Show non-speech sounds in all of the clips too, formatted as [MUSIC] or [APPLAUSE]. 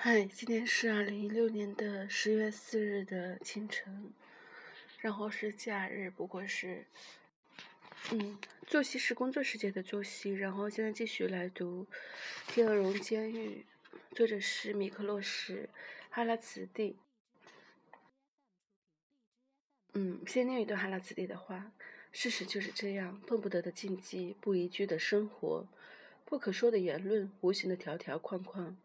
嗨，今天是二零一六年的十月四日的清晨，然后是假日，不过是，嗯，作息是工作时间的作息。然后现在继续来读《天鹅绒监狱》，作者是米克洛什·哈拉茨蒂。嗯，先念一段哈拉茨蒂的话：事实就是这样，动不得的禁忌，不宜居的生活。不可说的言论，无形的条条框框，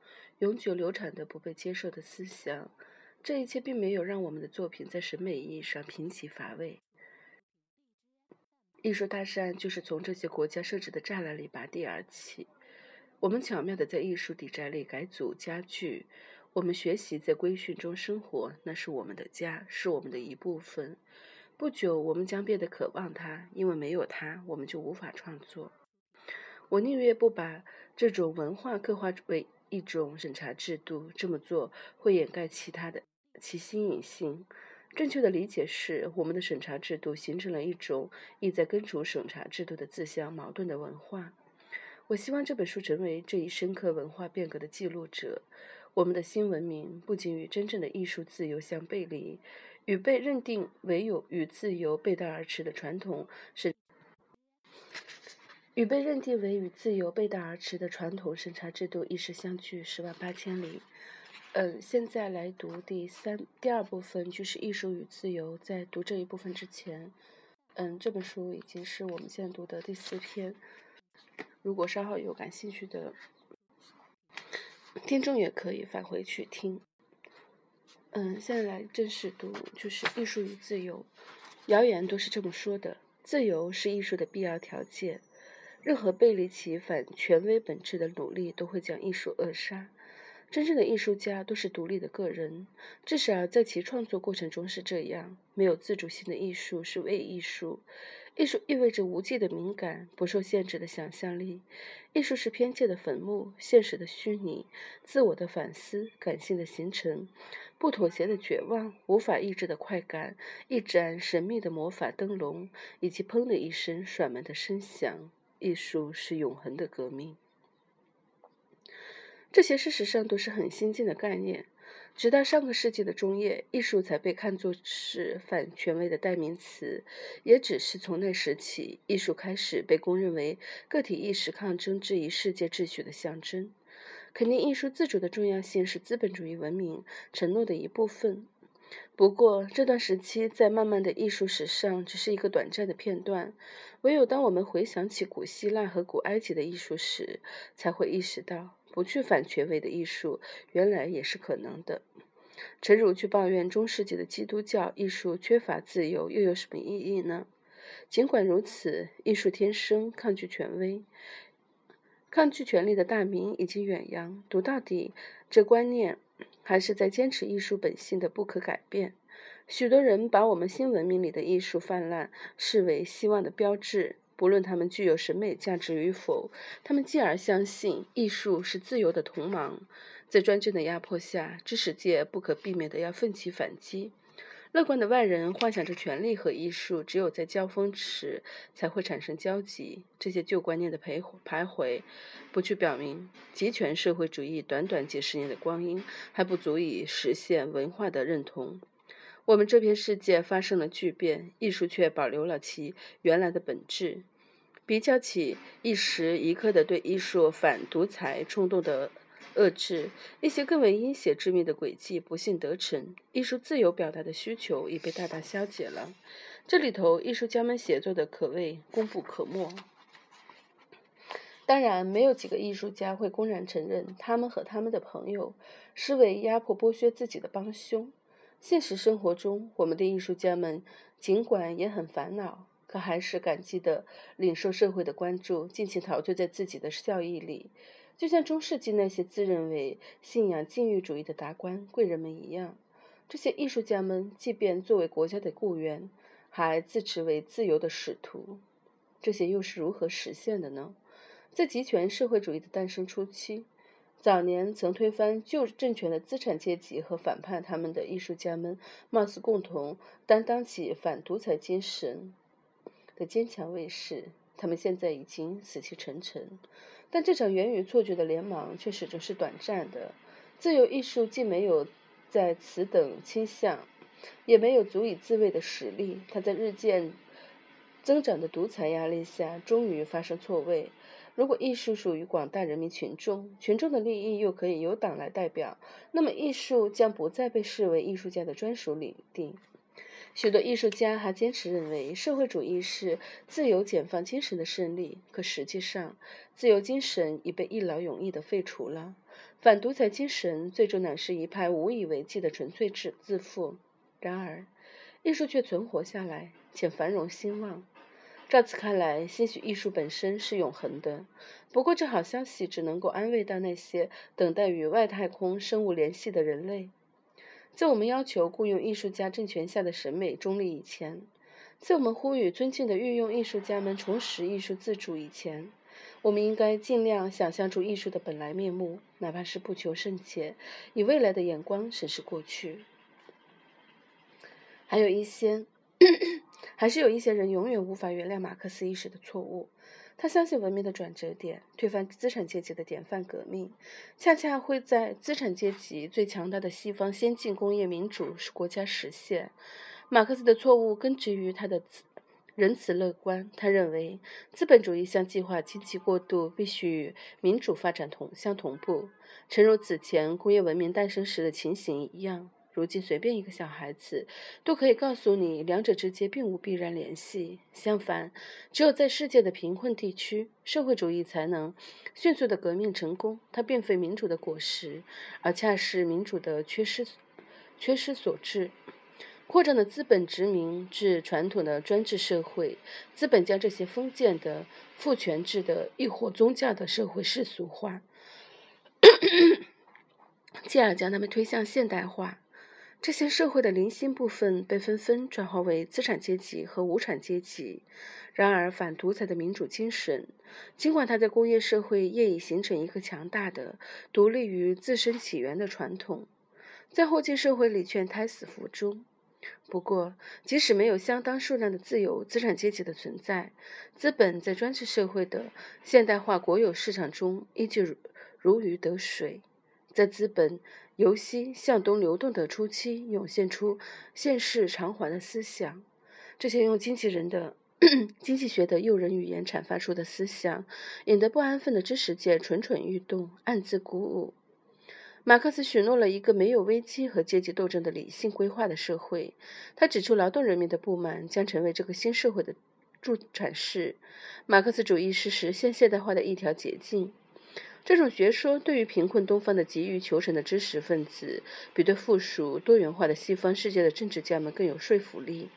永久流产的不被接受的思想，这一切并没有让我们的作品在审美意义上贫瘠乏味。艺术大善就是从这些国家设置的栅栏里拔地而起。我们巧妙地在艺术底宅里改组家具，我们学习在规训中生活，那是我们的家，是我们的一部分。不久，我们将变得渴望它，因为没有它，我们就无法创作。我宁愿不把这种文化刻画为一种审查制度，这么做会掩盖其他的其新颖性。正确的理解是，我们的审查制度形成了一种意在根除审查制度的自相矛盾的文化。我希望这本书成为这一深刻文化变革的记录者。我们的新文明不仅与真正的艺术自由相背离，与被认定为有与自由背道而驰的传统审。与被认定为与自由背道而驰的传统审查制度一时相距十万八千里。嗯，现在来读第三、第二部分，就是艺术与自由。在读这一部分之前，嗯，这本书已经是我们现在读的第四篇。如果稍后有感兴趣的听众，也可以返回去听。嗯，现在来正式读，就是艺术与自由。谣言都是这么说的：自由是艺术的必要条件。任何背离其反权威本质的努力，都会将艺术扼杀。真正的艺术家都是独立的个人，至少在其创作过程中是这样。没有自主性的艺术是伪艺术。艺术意味着无际的敏感、不受限制的想象力。艺术是偏见的坟墓、现实的虚拟、自我的反思、感性的形成、不妥协的绝望、无法抑制的快感、一盏神秘的魔法灯笼，以及砰的一声甩门的声响。艺术是永恒的革命，这些事实上都是很先进的概念。直到上个世纪的中叶，艺术才被看作是反权威的代名词。也只是从那时起，艺术开始被公认为个体意识抗争质疑世界秩序的象征。肯定艺术自主的重要性是资本主义文明承诺的一部分。不过，这段时期在漫漫的艺术史上只是一个短暂的片段。唯有当我们回想起古希腊和古埃及的艺术史，才会意识到，不去反权威的艺术原来也是可能的。诚如去抱怨中世纪的基督教艺术缺乏自由，又有什么意义呢？尽管如此，艺术天生抗拒权威、抗拒权力的大名已经远扬。读到底，这观念。还是在坚持艺术本性的不可改变。许多人把我们新文明里的艺术泛滥视为希望的标志，不论他们具有审美价值与否，他们继而相信艺术是自由的同盟。在专政的压迫下，知识界不可避免地要奋起反击。乐观的外人幻想着权力和艺术只有在交锋时才会产生交集，这些旧观念的徘徘徊，不去表明集权社会主义短短几十年的光阴还不足以实现文化的认同。我们这片世界发生了巨变，艺术却保留了其原来的本质。比较起一时一刻的对艺术反独裁冲动的。遏制一些更为阴险致命的诡计不幸得逞，艺术自由表达的需求已被大大消解了。这里头艺术家们写作的可谓功不可没。当然，没有几个艺术家会公然承认他们和他们的朋友是为压迫剥削自己的帮凶。现实生活中，我们的艺术家们尽管也很烦恼，可还是感激地领受社会的关注，尽情陶醉在自己的效益里。就像中世纪那些自认为信仰禁欲主义的达官贵人们一样，这些艺术家们即便作为国家的雇员，还自持为自由的使徒。这些又是如何实现的呢？在集权社会主义的诞生初期，早年曾推翻旧政权的资产阶级和反叛他们的艺术家们，貌似共同担当起反独裁精神的坚强卫士。他们现在已经死气沉沉。但这场源于错觉的联盟却始终是短暂的。自由艺术既没有在此等倾向，也没有足以自卫的实力。它在日渐增长的独裁压力下，终于发生错位。如果艺术属于广大人民群众，群众的利益又可以由党来代表，那么艺术将不再被视为艺术家的专属领地。许多艺术家还坚持认为，社会主义是自由解放精神的胜利。可实际上，自由精神已被一劳永逸地废除了。反独裁精神最终乃是一派无以为继的纯粹自自负。然而，艺术却存活下来，且繁荣兴旺。照此看来，兴许艺术本身是永恒的。不过，这好消息只能够安慰到那些等待与外太空生物联系的人类。在我们要求雇佣艺术家政权下的审美中立以前，在我们呼吁尊敬的御用艺术家们重拾艺术自主以前，我们应该尽量想象出艺术的本来面目，哪怕是不求甚解，以未来的眼光审视过去。还有一些。[COUGHS] 还是有一些人永远无法原谅马克思意识的错误。他相信文明的转折点，推翻资产阶级的典范革命，恰恰会在资产阶级最强大的西方先进工业民主国家实现。马克思的错误根植于他的仁慈乐观。他认为资本主义向计划经济过渡必须与民主发展同相同步，诚如此前工业文明诞生时的情形一样。如今，随便一个小孩子都可以告诉你，两者之间并无必然联系。相反，只有在世界的贫困地区，社会主义才能迅速的革命成功。它并非民主的果实，而恰是民主的缺失缺失所致。扩张的资本殖民至传统的专制社会，资本将这些封建的父权制的亦或宗教的社会世俗化，继而将他们推向现代化。这些社会的零星部分被纷纷转化为资产阶级和无产阶级。然而，反独裁的民主精神，尽管它在工业社会业已形成一个强大的、独立于自身起源的传统，在后进社会里却胎死腹中。不过，即使没有相当数量的自由资产阶级的存在，资本在专制社会的现代化国有市场中依旧如鱼得水。在资本由西向东流动的初期，涌现出现世偿还的思想。这些用经纪人的 [CLEARS THROAT] 经济学的诱人语言阐发出的思想，引得不安分的知识界蠢蠢欲动，暗自鼓舞。马克思许诺了一个没有危机和阶级斗争的理性规划的社会。他指出，劳动人民的不满将成为这个新社会的助产士。马克思主义是实现现代化的一条捷径。这种学说对于贫困东方的急于求成的知识分子，比对附属多元化的西方世界的政治家们更有说服力。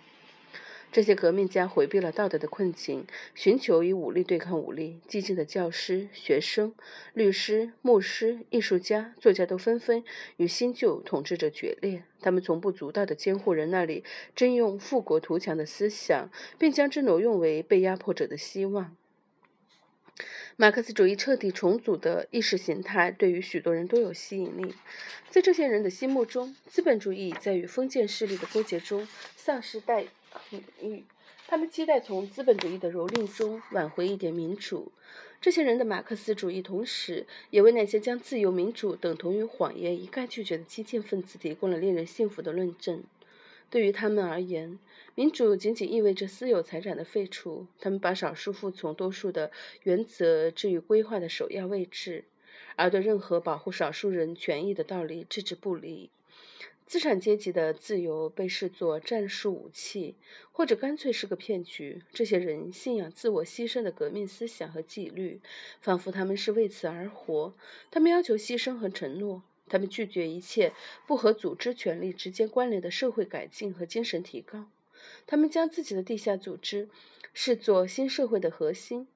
这些革命家回避了道德的困境，寻求以武力对抗武力。激进的教师、学生、律师、牧师、艺术家、作家都纷纷与新旧统治者决裂。他们从不足道的监护人那里征用富国图强的思想，并将之挪用为被压迫者的希望。马克思主义彻底重组的意识形态对于许多人都有吸引力，在这些人的心目中，资本主义在与封建势力的勾结中丧失待遇，他们期待从资本主义的蹂躏中挽回一点民主。这些人的马克思主义同时也为那些将自由民主等同于谎言一概拒绝的激进分子提供了令人信服的论证。对于他们而言，民主仅仅意味着私有财产的废除。他们把少数服从多数的原则置于规划的首要位置，而对任何保护少数人权益的道理置之不理。资产阶级的自由被视作战术武器，或者干脆是个骗局。这些人信仰自我牺牲的革命思想和纪律，仿佛他们是为此而活。他们要求牺牲和承诺。他们拒绝一切不和组织权力直接关联的社会改进和精神提高。他们将自己的地下组织视作新社会的核心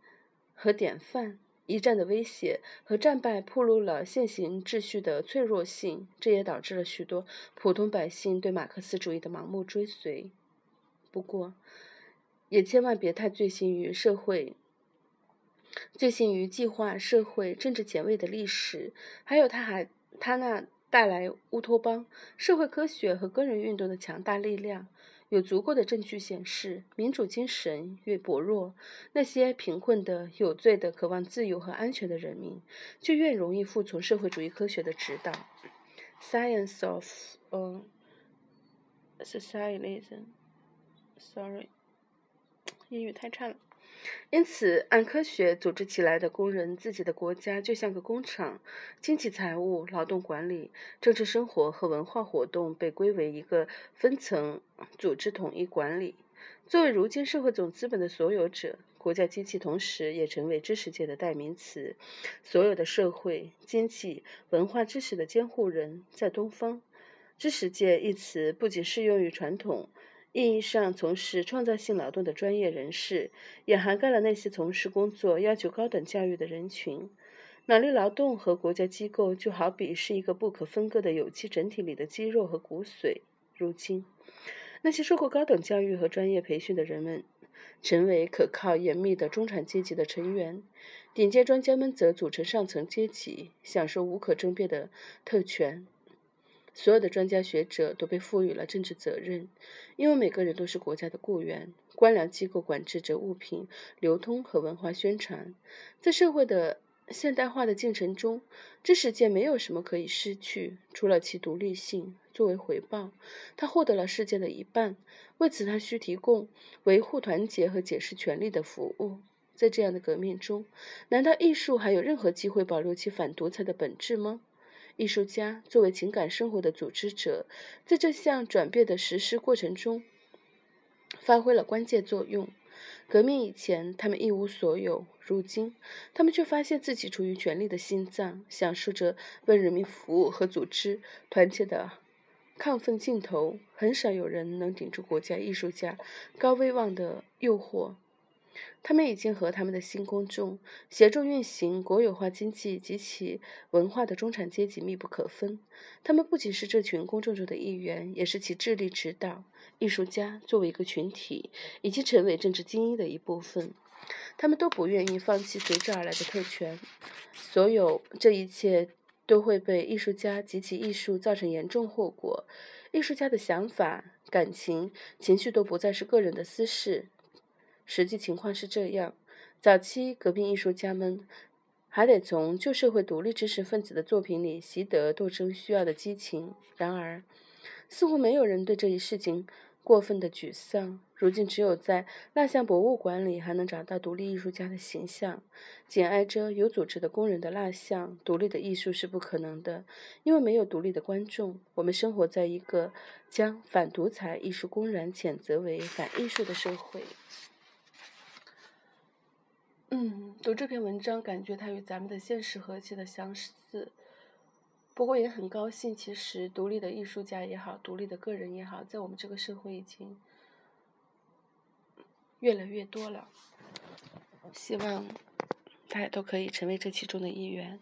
和典范。一战的威胁和战败暴露了现行秩序的脆弱性，这也导致了许多普通百姓对马克思主义的盲目追随。不过，也千万别太醉心于社会。醉心于计划社会政治前卫的历史，还有他还。他那带来乌托邦、社会科学和个人运动的强大力量，有足够的证据显示，民主精神越薄弱，那些贫困的、有罪的、渴望自由和安全的人民，就越容易服从社会主义科学的指导。Science of，嗯，socialism，sorry，英语太差了。因此，按科学组织起来的工人自己的国家就像个工厂，经济、财务、劳动管理、政治生活和文化活动被归为一个分层组织统一管理。作为如今社会总资本的所有者，国家机器同时也成为知识界的代名词。所有的社会、经济、文化知识的监护人，在东方，知识界一词不仅适用于传统。意义上从事创造性劳动的专业人士，也涵盖了那些从事工作要求高等教育的人群。脑力劳动和国家机构就好比是一个不可分割的有机整体里的肌肉和骨髓。如今，那些受过高等教育和专业培训的人们，成为可靠严密的中产阶级的成员；顶尖专家们则组成上层阶级，享受无可争辩的特权。所有的专家学者都被赋予了政治责任，因为每个人都是国家的雇员。官僚机构管制着物品流通和文化宣传。在社会的现代化的进程中，知识界没有什么可以失去，除了其独立性。作为回报，他获得了世界的一半。为此，他需提供维护团结和解释权利的服务。在这样的革命中，难道艺术还有任何机会保留其反独裁的本质吗？艺术家作为情感生活的组织者，在这项转变的实施过程中发挥了关键作用。革命以前，他们一无所有；如今，他们却发现自己处于权力的心脏，享受着为人民服务和组织团结的亢奋劲头。很少有人能顶住国家艺术家高威望的诱惑。他们已经和他们的新公众、协助运行国有化经济及其文化的中产阶级密不可分。他们不仅是这群公众中的一员，也是其智力指导。艺术家作为一个群体，已经成为政治精英的一部分。他们都不愿意放弃随之而来的特权。所有这一切都会被艺术家及其艺术造成严重后果。艺术家的想法、感情、情绪都不再是个人的私事。实际情况是这样：早期革命艺术家们还得从旧社会独立知识分子的作品里习得斗争需要的激情。然而，似乎没有人对这一事情过分的沮丧。如今，只有在蜡像博物馆里还能找到独立艺术家的形象，紧挨着有组织的工人的蜡像。独立的艺术是不可能的，因为没有独立的观众。我们生活在一个将反独裁艺术公然谴责为反艺术的社会。嗯，读这篇文章，感觉它与咱们的现实何其的相似。不过也很高兴，其实独立的艺术家也好，独立的个人也好，在我们这个社会已经越来越多了。希望大家都可以成为这其中的一员。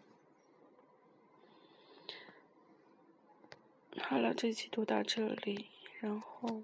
好了，这期读到这里，然后。